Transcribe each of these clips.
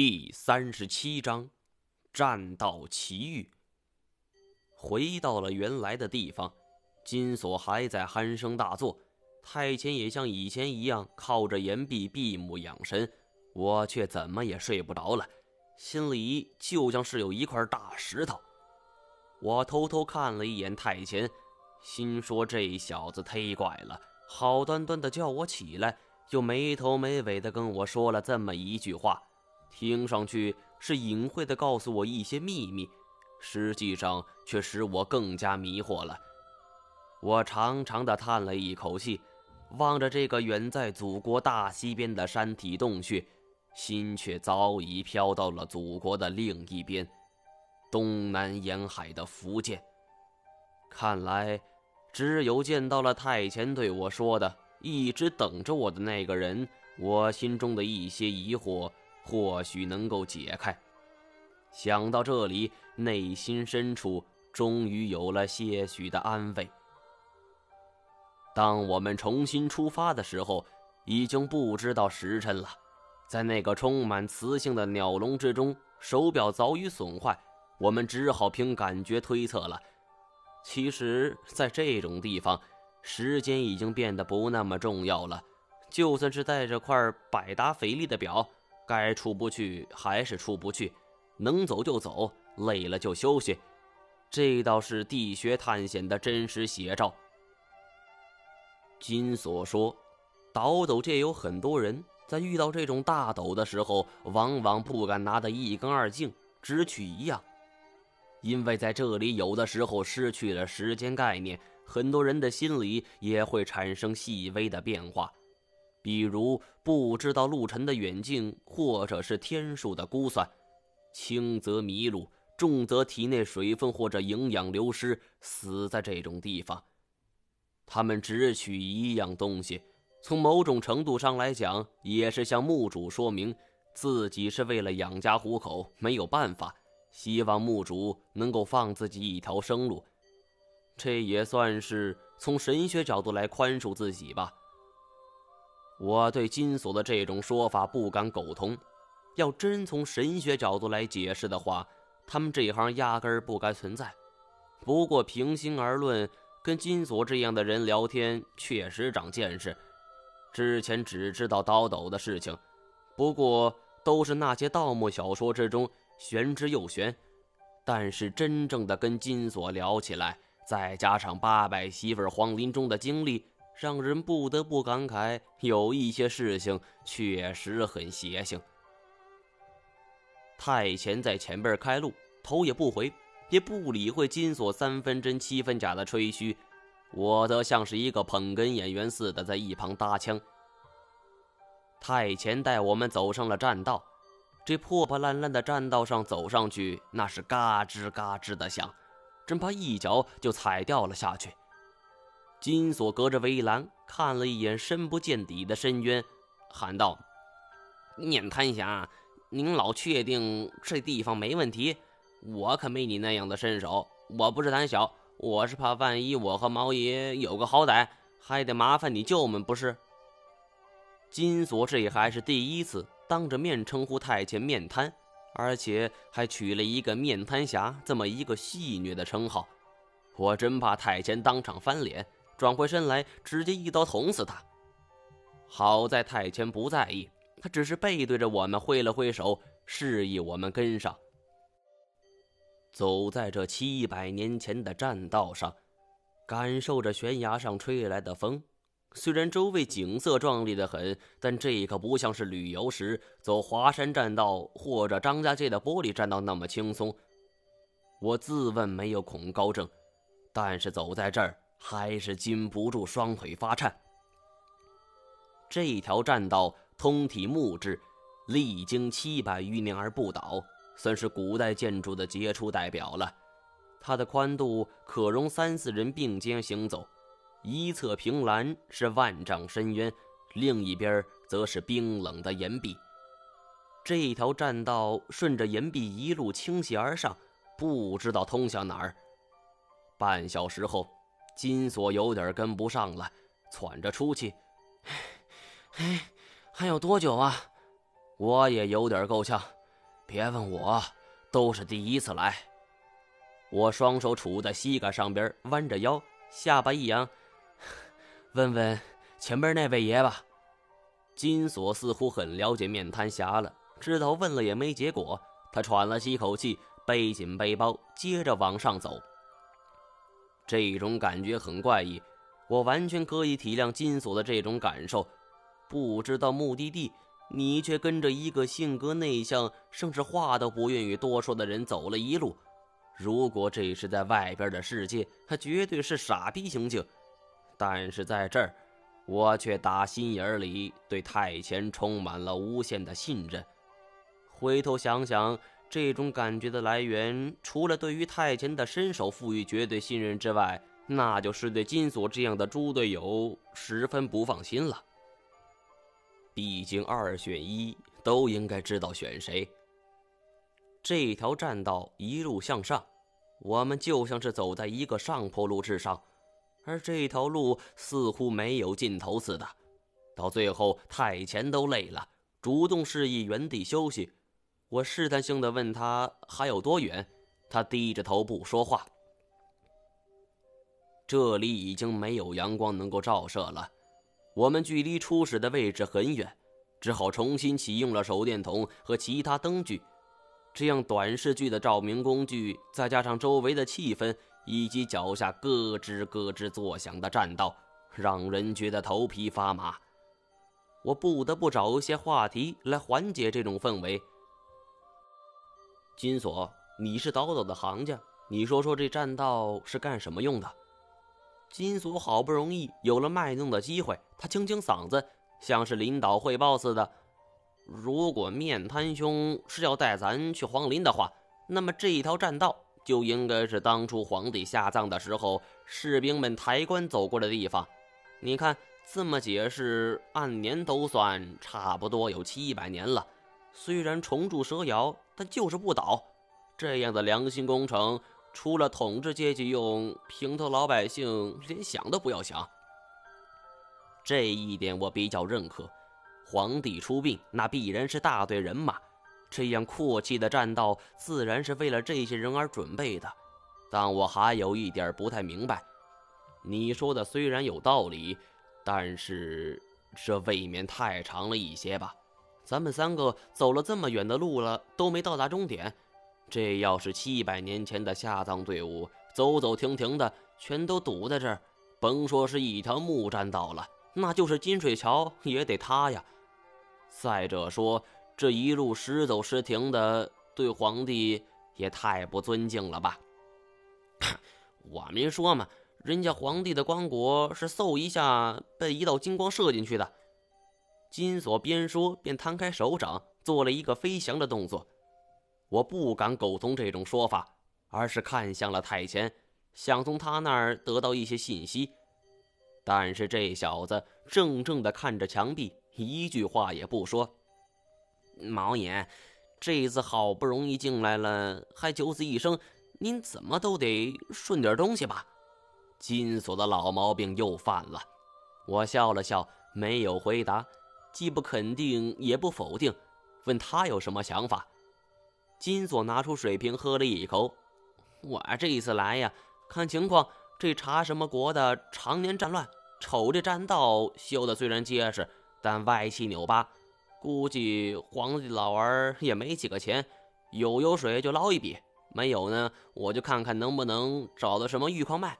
第三十七章，战道奇遇。回到了原来的地方，金锁还在鼾声大作，太前也像以前一样靠着岩壁闭目养神，我却怎么也睡不着了，心里就像是有一块大石头。我偷偷看了一眼太前，心说这小子忒怪了，好端端的叫我起来，又没头没尾的跟我说了这么一句话。听上去是隐晦的告诉我一些秘密，实际上却使我更加迷惑了。我长长的叹了一口气，望着这个远在祖国大西边的山体洞穴，心却早已飘到了祖国的另一边，东南沿海的福建。看来，只有见到了太前对我说的，一直等着我的那个人，我心中的一些疑惑。或许能够解开。想到这里，内心深处终于有了些许的安慰。当我们重新出发的时候，已经不知道时辰了。在那个充满磁性的鸟笼之中，手表早已损坏，我们只好凭感觉推测了。其实，在这种地方，时间已经变得不那么重要了。就算是带着块百达翡丽的表。该出不去还是出不去，能走就走，累了就休息。这倒是地穴探险的真实写照。金锁说，倒斗界有很多人在遇到这种大斗的时候，往往不敢拿得一干二净，只取一样，因为在这里有的时候失去了时间概念，很多人的心里也会产生细微的变化。比如不知道路程的远近，或者是天数的估算，轻则迷路，重则体内水分或者营养流失，死在这种地方。他们只取一样东西，从某种程度上来讲，也是向墓主说明自己是为了养家糊口，没有办法，希望墓主能够放自己一条生路。这也算是从神学角度来宽恕自己吧。我对金锁的这种说法不敢苟同。要真从神学角度来解释的话，他们这一行压根儿不该存在。不过平心而论，跟金锁这样的人聊天确实长见识。之前只知道刀斗的事情，不过都是那些盗墓小说之中玄之又玄。但是真正的跟金锁聊起来，再加上八百媳妇黄林中的经历。让人不得不感慨，有一些事情确实很邪性。太前在前边开路，头也不回，也不理会金锁三分真七分假的吹嘘，我则像是一个捧哏演员似的在一旁搭腔。太前带我们走上了栈道，这破破烂烂的栈道上走上去，那是嘎吱嘎吱的响，真怕一脚就踩掉了下去。金锁隔着围栏看了一眼深不见底的深渊，喊道：“念檀侠，您老确定这地方没问题？我可没你那样的身手。我不是胆小，我是怕万一我和毛爷有个好歹，还得麻烦你救我们，不是？”金锁这还是第一次当着面称呼太监面瘫，而且还取了一个面瘫侠这么一个戏谑的称号，我真怕太监当场翻脸。转回身来，直接一刀捅死他。好在太监不在意，他只是背对着我们挥了挥手，示意我们跟上。走在这七百年前的栈道上，感受着悬崖上吹来的风。虽然周围景色壮丽的很，但这可不像是旅游时走华山栈道或者张家界的玻璃栈道那么轻松。我自问没有恐高症，但是走在这儿。还是禁不住双腿发颤。这条栈道通体木质，历经七百余年而不倒，算是古代建筑的杰出代表了。它的宽度可容三四人并肩行走，一侧凭栏是万丈深渊，另一边则是冰冷的岩壁。这条栈道顺着岩壁一路倾斜而上，不知道通向哪儿。半小时后。金锁有点跟不上了，喘着粗气。哎，还有多久啊？我也有点够呛。别问我，都是第一次来。我双手杵在膝盖上边，弯着腰，下巴一扬，问问前边那位爷吧。金锁似乎很了解面瘫侠了，知道问了也没结果，他喘了几口气，背紧背包，接着往上走。这种感觉很怪异，我完全可以体谅金锁的这种感受。不知道目的地，你却跟着一个性格内向、甚至话都不愿意多说的人走了一路。如果这是在外边的世界，他绝对是傻逼行径。但是在这儿，我却打心眼里对太前充满了无限的信任。回头想想。这种感觉的来源，除了对于太前的身手赋予绝对信任之外，那就是对金锁这样的猪队友十分不放心了。毕竟二选一，都应该知道选谁。这条栈道一路向上，我们就像是走在一个上坡路之上，而这条路似乎没有尽头似的。到最后，太前都累了，主动示意原地休息。我试探性的问他还有多远，他低着头不说话。这里已经没有阳光能够照射了，我们距离初始的位置很远，只好重新启用了手电筒和其他灯具。这样短视距的照明工具，再加上周围的气氛以及脚下咯吱咯吱作响的栈道，让人觉得头皮发麻。我不得不找一些话题来缓解这种氛围。金锁，你是倒斗的行家，你说说这栈道是干什么用的？金锁好不容易有了卖弄的机会，他清清嗓子，像是领导汇报似的。如果面瘫兄是要带咱去皇陵的话，那么这一条栈道就应该是当初皇帝下葬的时候士兵们抬棺走过的地方。你看这么解释，按年都算差不多有七百年了。虽然重铸蛇窑，但就是不倒。这样的良心工程，除了统治阶级用，平头老百姓连想都不要想。这一点我比较认可。皇帝出殡，那必然是大队人马，这样阔气的栈道，自然是为了这些人而准备的。但我还有一点不太明白，你说的虽然有道理，但是这未免太长了一些吧？咱们三个走了这么远的路了，都没到达终点。这要是七百年前的下葬队伍，走走停停的，全都堵在这儿，甭说是一条木栈道了，那就是金水桥也得塌呀。再者说，这一路时走时停的，对皇帝也太不尊敬了吧？我没说嘛，人家皇帝的棺椁是嗖一下被一道金光射进去的。金锁边说边摊开手掌，做了一个飞翔的动作。我不敢苟同这种说法，而是看向了太前，想从他那儿得到一些信息。但是这小子怔怔地看着墙壁，一句话也不说。毛爷，这次好不容易进来了，还九死一生，您怎么都得顺点东西吧？金锁的老毛病又犯了。我笑了笑，没有回答。既不肯定也不否定，问他有什么想法。金锁拿出水瓶喝了一口。我这一次来呀，看情况这查什么国的常年战乱，瞅这栈道修的虽然结实，但歪七扭八，估计皇帝老儿也没几个钱，有油水就捞一笔，没有呢，我就看看能不能找到什么玉矿卖，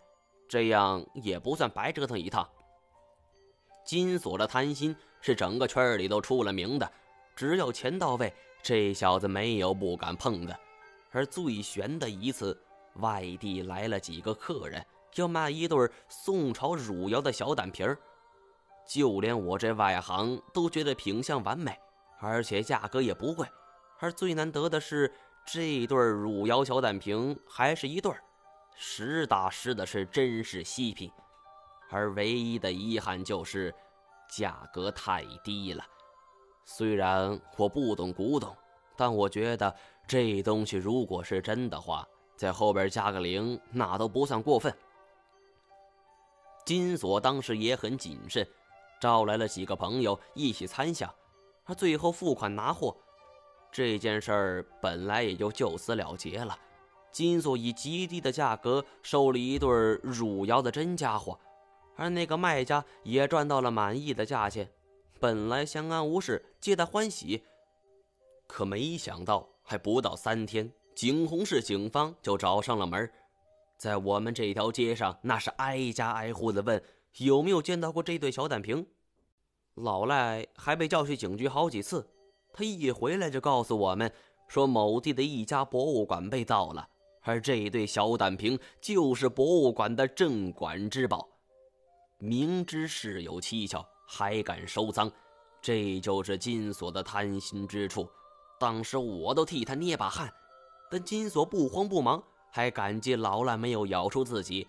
这样也不算白折腾一趟。金锁的贪心。是整个圈里都出了名的，只要钱到位，这小子没有不敢碰的。而最悬的一次，外地来了几个客人，要卖一对宋朝汝窑的小胆瓶儿，就连我这外行都觉得品相完美，而且价格也不贵。而最难得的是，这对汝窑小胆瓶还是一对儿，实打实的是真是稀品。而唯一的遗憾就是。价格太低了，虽然我不懂古董，但我觉得这东西如果是真的话，在后边加个零，那都不算过分。金锁当时也很谨慎，招来了几个朋友一起参详，而最后付款拿货。这件事儿本来也就就此了结了。金锁以极低的价格收了一对汝窑的真家伙，而那个卖家也赚到了满意的价钱，本来相安无事，皆大欢喜。可没想到，还不到三天，景洪市警方就找上了门，在我们这条街上，那是挨家挨户的问有没有见到过这对小胆瓶。老赖还被叫去警局好几次，他一回来就告诉我们说，某地的一家博物馆被盗了。而这对小胆瓶就是博物馆的镇馆之宝，明知事有蹊跷还敢收赃，这就是金锁的贪心之处。当时我都替他捏把汗，但金锁不慌不忙，还感激老赖没有咬出自己。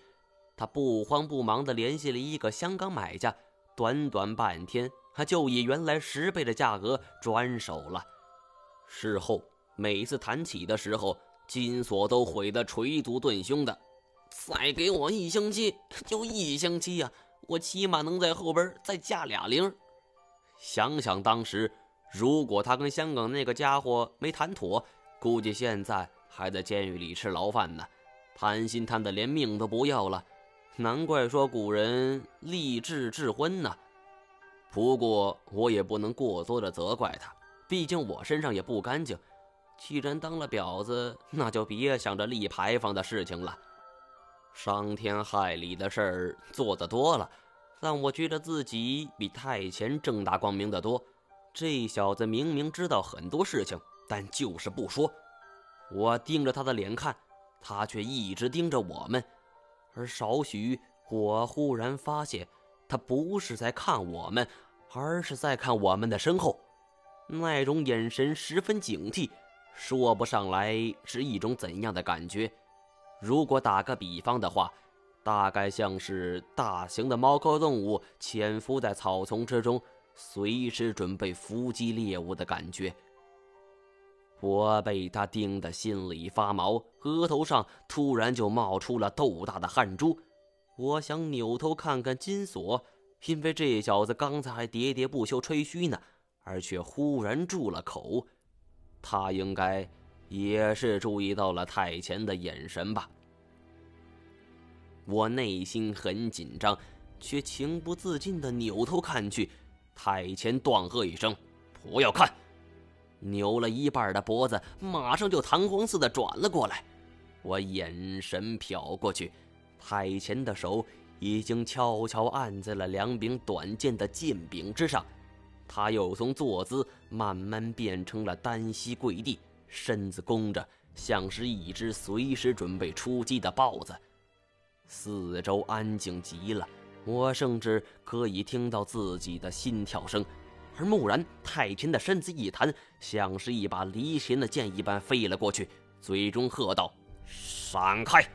他不慌不忙地联系了一个香港买家，短短半天，他就以原来十倍的价格转手了。事后每次谈起的时候。金锁都悔得捶足顿胸的，再给我一星期，就一星期呀！我起码能在后边再加俩零。想想当时，如果他跟香港那个家伙没谈妥，估计现在还在监狱里吃牢饭呢。贪心贪的连命都不要了，难怪说古人立志智昏呢。不过我也不能过多的责怪他，毕竟我身上也不干净。既然当了婊子，那就别想着立牌坊的事情了。伤天害理的事儿做得多了，但我觉得自己比太前正大光明的多。这小子明明知道很多事情，但就是不说。我盯着他的脸看，他却一直盯着我们。而少许，我忽然发现，他不是在看我们，而是在看我们的身后，那种眼神十分警惕。说不上来是一种怎样的感觉。如果打个比方的话，大概像是大型的猫科动物潜伏在草丛之中，随时准备伏击猎物的感觉。我被他盯得心里发毛，额头上突然就冒出了豆大的汗珠。我想扭头看看金锁，因为这小子刚才还喋喋不休吹嘘呢，而却忽然住了口。他应该也是注意到了太前的眼神吧？我内心很紧张，却情不自禁的扭头看去。太前断喝一声：“不要看！”扭了一半的脖子，马上就弹簧似的转了过来。我眼神瞟过去，太前的手已经悄悄按在了两柄短剑的剑柄之上。他又从坐姿慢慢变成了单膝跪地，身子弓着，像是一只随时准备出击的豹子。四周安静极了，我甚至可以听到自己的心跳声。而蓦然，太清的身子一弹，像是一把离弦的箭一般飞了过去，嘴中喝道：“闪开！”